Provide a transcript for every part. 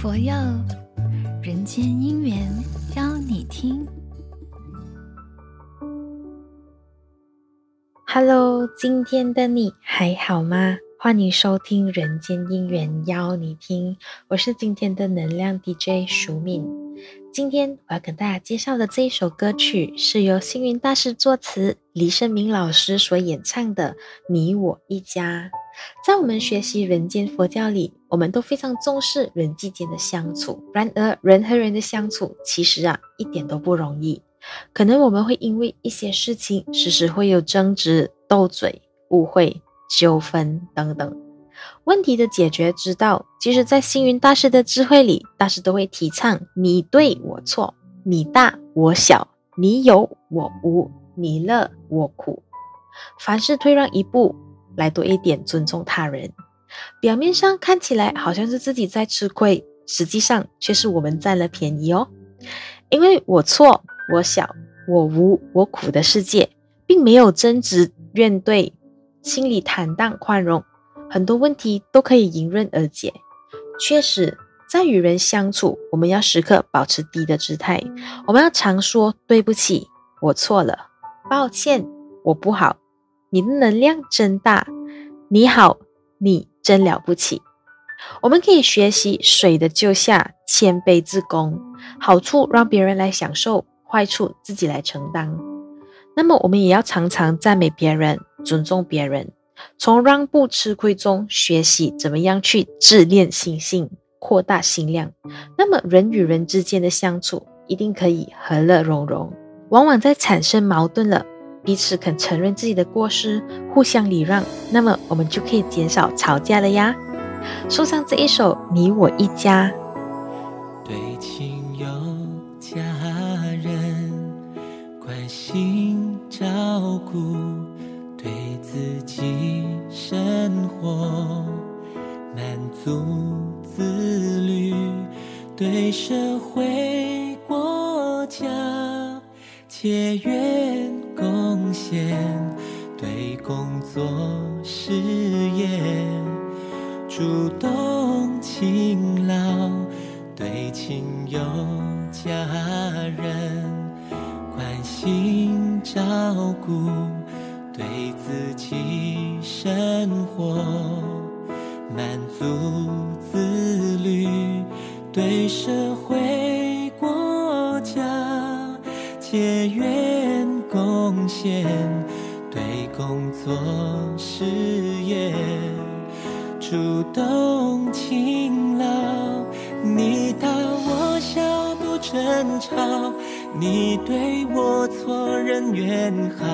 佛佑，人间姻缘邀你听。Hello，今天的你还好吗？欢迎收听《人间姻缘邀你听》，我是今天的能量 DJ 淑敏。今天我要跟大家介绍的这一首歌曲是由星云大师作词，李圣明老师所演唱的《你我一家》。在我们学习人间佛教里，我们都非常重视人际间的相处。然而，人和人的相处其实啊，一点都不容易。可能我们会因为一些事情，时时会有争执、斗嘴、误会、纠纷等等。问题的解决之道，其实，在星云大师的智慧里，大师都会提倡：你对我错，你大我小，你有我无，你乐我苦。凡事退让一步。来多一点尊重他人，表面上看起来好像是自己在吃亏，实际上却是我们占了便宜哦。因为我错、我小、我无、我苦的世界，并没有争执、怨怼，心里坦荡宽容，很多问题都可以迎刃而解。确实，在与人相处，我们要时刻保持低的姿态，我们要常说对不起，我错了，抱歉，我不好。你的能量真大，你好，你真了不起。我们可以学习水的救下，谦卑自宫，好处让别人来享受，坏处自己来承担。那么，我们也要常常赞美别人，尊重别人，从让步吃亏中学习怎么样去自恋心性，扩大心量。那么，人与人之间的相处一定可以和乐融融。往往在产生矛盾了。彼此肯承认自己的过失，互相礼让，那么我们就可以减少吵架了呀。送上这一首《你我一家》，对亲友家人关心照顾，对自己生活满足自律，对社会国家结缘。贡献对工作事业主动勤劳，对亲友家人关心照顾，对自己生活满足自律，对社会结缘。贡献对工作事业主动勤劳，你大我小不争吵，你对我错人缘好，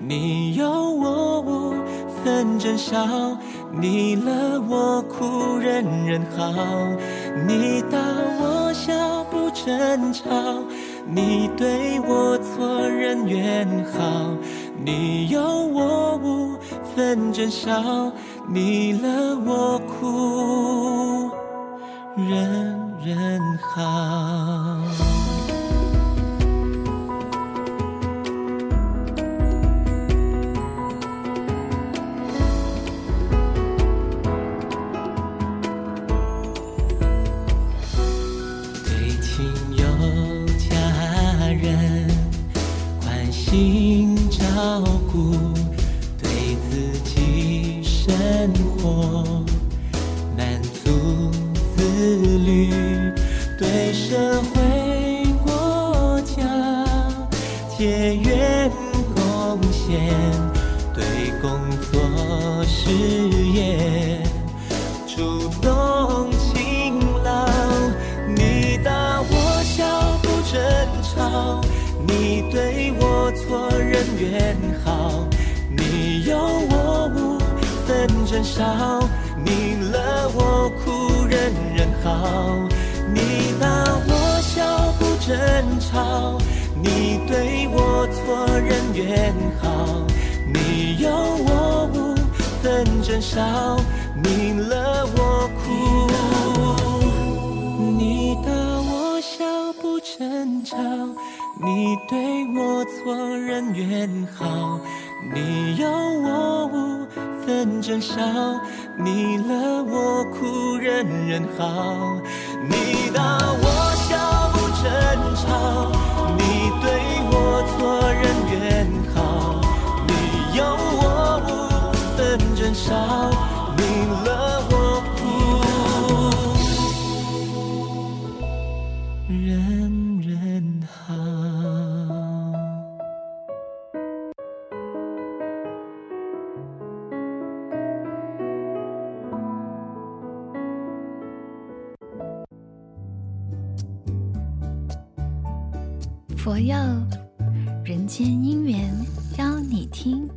你有我无分争少，你乐我苦人人好，你大我小不争吵。你对我错人缘好，你有我无分真少，你乐我苦人人好。生活满足自律，对社会国家结缘贡献，对工作事业主动勤劳。你大我小不争吵，你对我错人缘好。分少，你乐我苦人人好，你大我小不争吵，你对我错人缘好，你有我无分争少，你乐我苦，你大我小不争吵。你对我错人缘好，你有我无分争少，你乐我苦，人人好。佛佑人间姻缘邀你听。